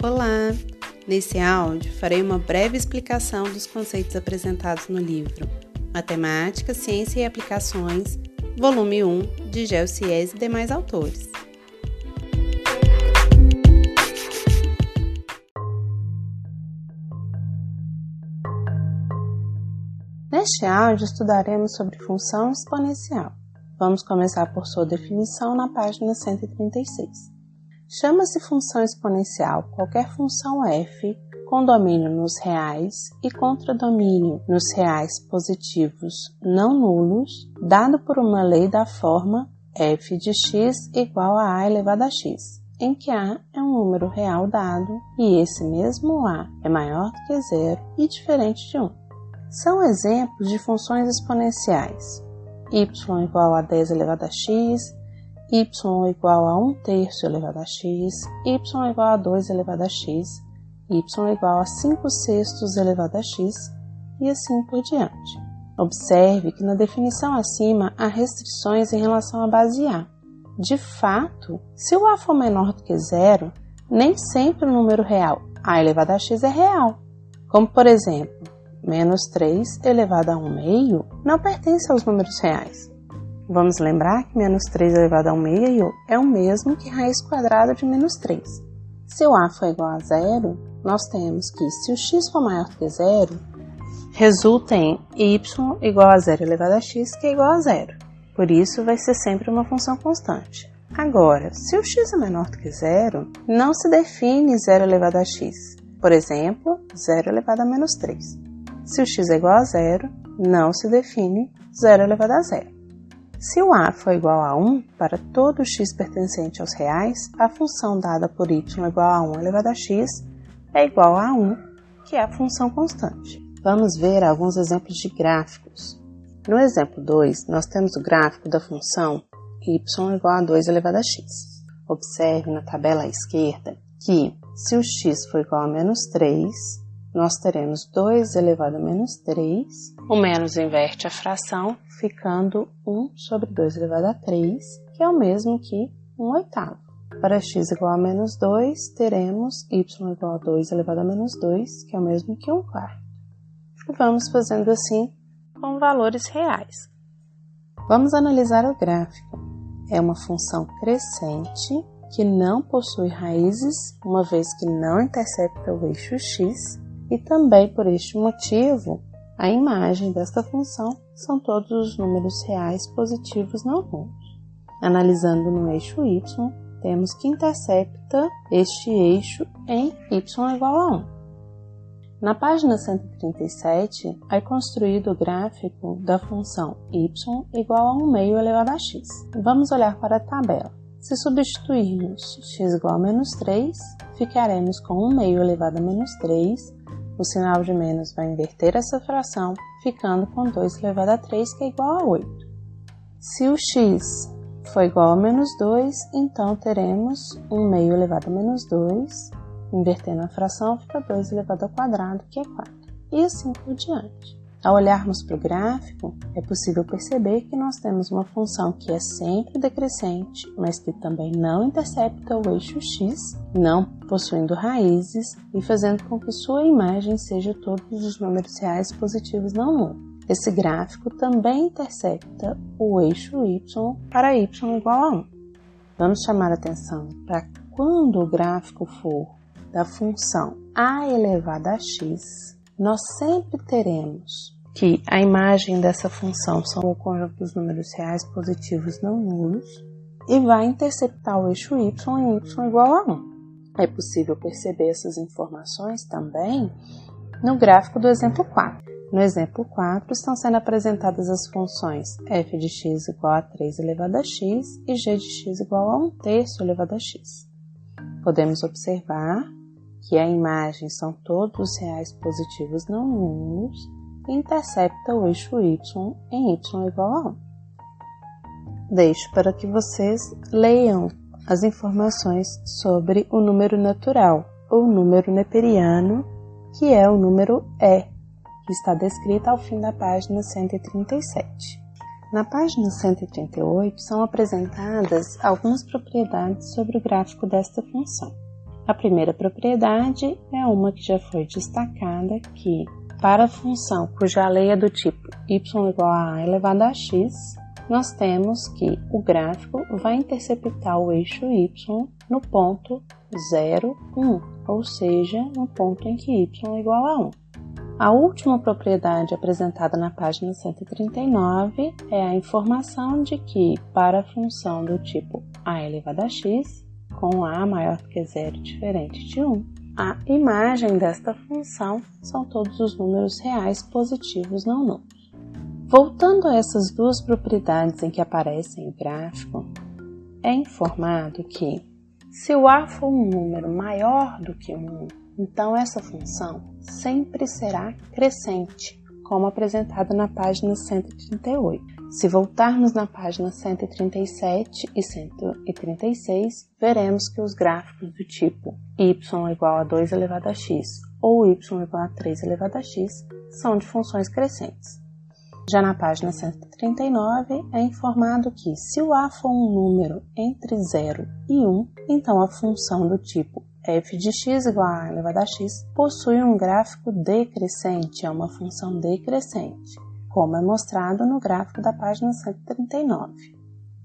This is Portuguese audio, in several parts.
Olá! Nesse áudio farei uma breve explicação dos conceitos apresentados no livro Matemática, Ciência e Aplicações, volume 1, de Gelsies e demais autores. Neste áudio estudaremos sobre função exponencial. Vamos começar por sua definição na página 136. Chama-se função exponencial qualquer função f com domínio nos reais e contradomínio nos reais positivos não nulos, dado por uma lei da forma f de x igual a a elevado a x, em que a é um número real dado e esse mesmo a é maior do que zero e diferente de 1. São exemplos de funções exponenciais y igual a 10 elevado a x, y igual a 1 terço elevado a x, y igual a 2 elevado a x, y igual a 5 sextos elevado a x e assim por diante. Observe que na definição acima há restrições em relação à base A. De fato, se o A for menor do que zero, nem sempre o número real a elevado a x é real. Como, por exemplo, menos 3 elevado a 1 meio não pertence aos números reais. Vamos lembrar que menos 3 elevado a 1 meio é o mesmo que raiz quadrada de menos 3. Se o a for igual a zero, nós temos que, se o x for maior que zero, resulta em y igual a zero elevado a x, que é igual a zero. Por isso, vai ser sempre uma função constante. Agora, se o x é menor do que zero, não se define zero elevado a x. Por exemplo, zero elevado a menos 3. Se o x é igual a zero, não se define zero elevado a zero. Se o a for igual a 1 para todo x pertencente aos reais, a função dada por y igual a 1 elevado a x é igual a 1, que é a função constante. Vamos ver alguns exemplos de gráficos. No exemplo 2, nós temos o gráfico da função y igual a 2 elevado a x. Observe na tabela à esquerda que, se o x for igual a menos 3, nós teremos 2 elevado a menos 3. O menos inverte a fração, ficando 1 sobre 2 elevado a 3, que é o mesmo que 1 oitavo. Para x igual a menos 2, teremos y igual a 2 elevado a menos 2, que é o mesmo que 1 quarto. E vamos fazendo assim com valores reais. Vamos analisar o gráfico. É uma função crescente que não possui raízes, uma vez que não intercepta o eixo x, e também por este motivo, a imagem desta função são todos os números reais positivos não nulos. Analisando no eixo y, temos que intercepta este eixo em y igual a 1. Na página 137 é construído o gráfico da função y igual a 1 meio elevado a x. Vamos olhar para a tabela. Se substituirmos x igual a menos 3, ficaremos com 1 meio elevado a menos 3 o sinal de menos vai inverter essa fração, ficando com 2 elevado a 3, que é igual a 8. Se o x for igual a menos 2, então teremos 1 meio elevado a menos 2, invertendo a fração, fica 2 elevado ao quadrado, que é 4. E assim por diante. Ao olharmos para o gráfico, é possível perceber que nós temos uma função que é sempre decrescente, mas que também não intercepta o eixo x, não possuindo raízes e fazendo com que sua imagem seja todos os números reais positivos não nulos. Esse gráfico também intercepta o eixo y para y igual a 1. Vamos chamar atenção para quando o gráfico for da função a elevada a x, nós sempre teremos que a imagem dessa função são o conjunto dos números reais positivos não nulos e vai interceptar o eixo y em y igual a 1. É possível perceber essas informações também no gráfico do exemplo 4. No exemplo 4 estão sendo apresentadas as funções f de x igual a 3 elevado a x e g de x igual a 1 terço elevado a x. Podemos observar que a imagem são todos reais positivos não nulos intercepta o eixo y em y igual a 1. Deixo para que vocês leiam as informações sobre o número natural ou número neperiano, que é o número E, que está descrito ao fim da página 137. Na página 138 são apresentadas algumas propriedades sobre o gráfico desta função. A primeira propriedade é uma que já foi destacada, que para a função cuja lei é do tipo y igual a a elevado a x, nós temos que o gráfico vai interceptar o eixo y no ponto 0, 1, ou seja, no ponto em que y é igual a 1. A última propriedade apresentada na página 139 é a informação de que, para a função do tipo a elevado a x, com a maior que zero diferente de 1, a imagem desta função são todos os números reais positivos não nulos. Voltando a essas duas propriedades em que aparecem o gráfico, é informado que, se o a for um número maior do que 1, então essa função sempre será crescente, como apresentado na página 138. Se voltarmos na página 137 e 136, veremos que os gráficos do tipo y igual a 2 elevado a x ou y igual a 3 elevado a x são de funções crescentes. Já na página 139 é informado que, se o a for um número entre 0 e 1, então a função do tipo f de x igual a elevado a x possui um gráfico decrescente, é uma função decrescente, como é mostrado no gráfico da página 139.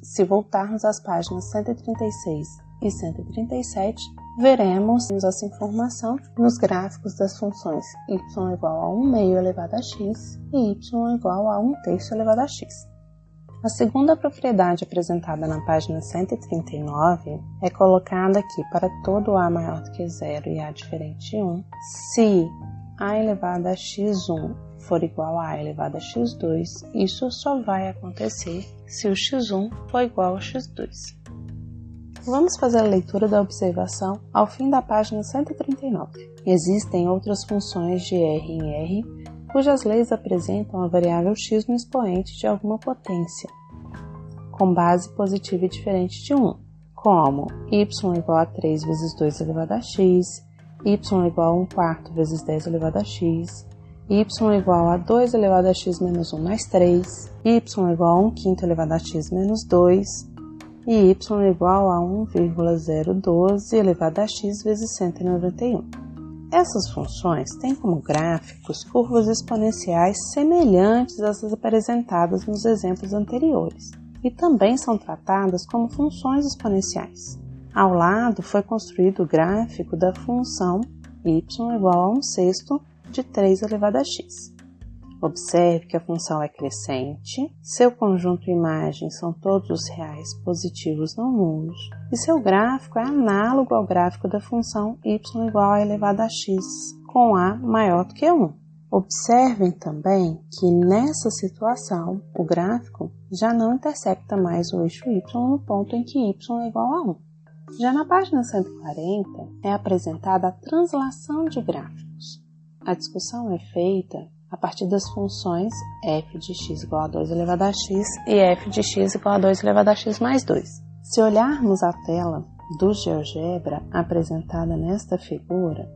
Se voltarmos às páginas 136 e 137, veremos essa informação nos gráficos das funções y igual a 1 meio elevado a x e y igual a 1 terço elevado a x. A segunda propriedade apresentada na página 139 é colocada aqui para todo A maior do que zero e A diferente de 1, se A elevado a x1 for igual a A elevado a x2, isso só vai acontecer se o x1 for igual a x2. Vamos fazer a leitura da observação ao fim da página 139. Existem outras funções de R em R cujas leis apresentam a variável x no expoente de alguma potência, com base positiva e diferente de 1, como y igual a 3 vezes 2 elevado a x, y igual a 1 quarto vezes 10 elevado a x, y igual a 2 elevado a x menos 1 mais 3, y igual a 1 quinto elevado a x menos 2, e y igual a 1,012 elevado a x vezes 191. Essas funções têm como gráficos curvas exponenciais semelhantes às apresentadas nos exemplos anteriores e também são tratadas como funções exponenciais. Ao lado foi construído o gráfico da função y igual a 1 sexto de 3 elevado a x. Observe que a função é crescente, seu conjunto imagem são todos os reais positivos não nulos, e seu gráfico é análogo ao gráfico da função y igual a elevado a x, com a maior do que 1. Observem também que nessa situação o gráfico já não intercepta mais o eixo y no ponto em que y é igual a 1. Já na página 140 é apresentada a translação de gráficos. A discussão é feita a partir das funções f de x igual a 2 elevado a x e f de x igual a 2 elevado a x mais 2. Se olharmos a tela do GeoGebra apresentada nesta figura,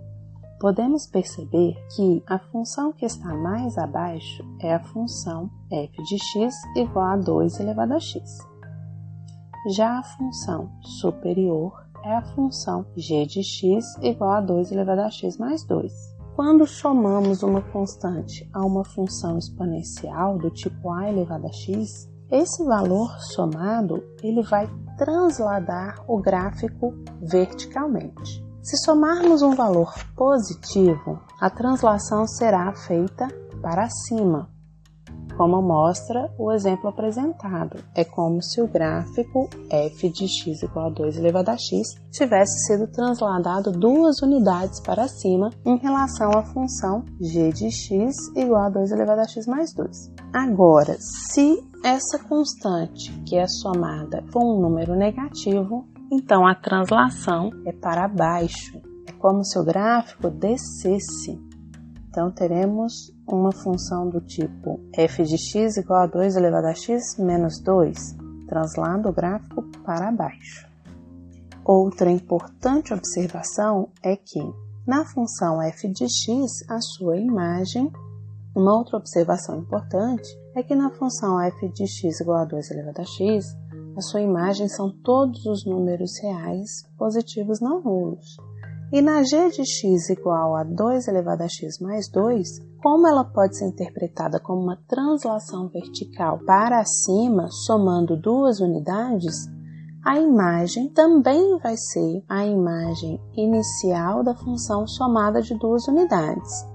podemos perceber que a função que está mais abaixo é a função f de x igual a 2 elevado a x. Já a função superior é a função g de x igual a 2 elevado a x mais 2. Quando somamos uma constante a uma função exponencial do tipo a elevado a x, esse valor somado ele vai transladar o gráfico verticalmente. Se somarmos um valor positivo, a translação será feita para cima, como mostra o exemplo apresentado. É como se o gráfico f de x igual a 2 elevado a x tivesse sido transladado duas unidades para cima em relação à função g de x igual a 2 elevado a x mais 2. Agora, se essa constante, que é somada, for um número negativo, então a translação é para baixo. É como se o gráfico descesse. Então teremos uma função do tipo f de x igual a 2 elevado a x menos 2, translado o gráfico para baixo. Outra importante observação é que, na função f de x, a sua imagem, uma outra observação importante é que na função f de x igual a 2 elevado a x, a sua imagem são todos os números reais positivos não nulos. E na g de x igual a 2 elevado a x mais 2, como ela pode ser interpretada como uma translação vertical para cima, somando duas unidades, a imagem também vai ser a imagem inicial da função somada de duas unidades.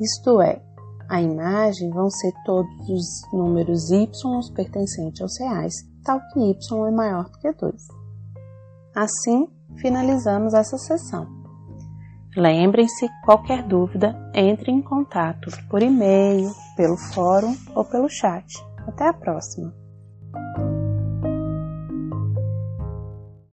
Isto é, a imagem vão ser todos os números y pertencentes aos reais, tal que y é maior do que 2. Assim, finalizamos essa sessão. Lembrem-se, qualquer dúvida, entre em contato por e-mail, pelo fórum ou pelo chat. Até a próxima!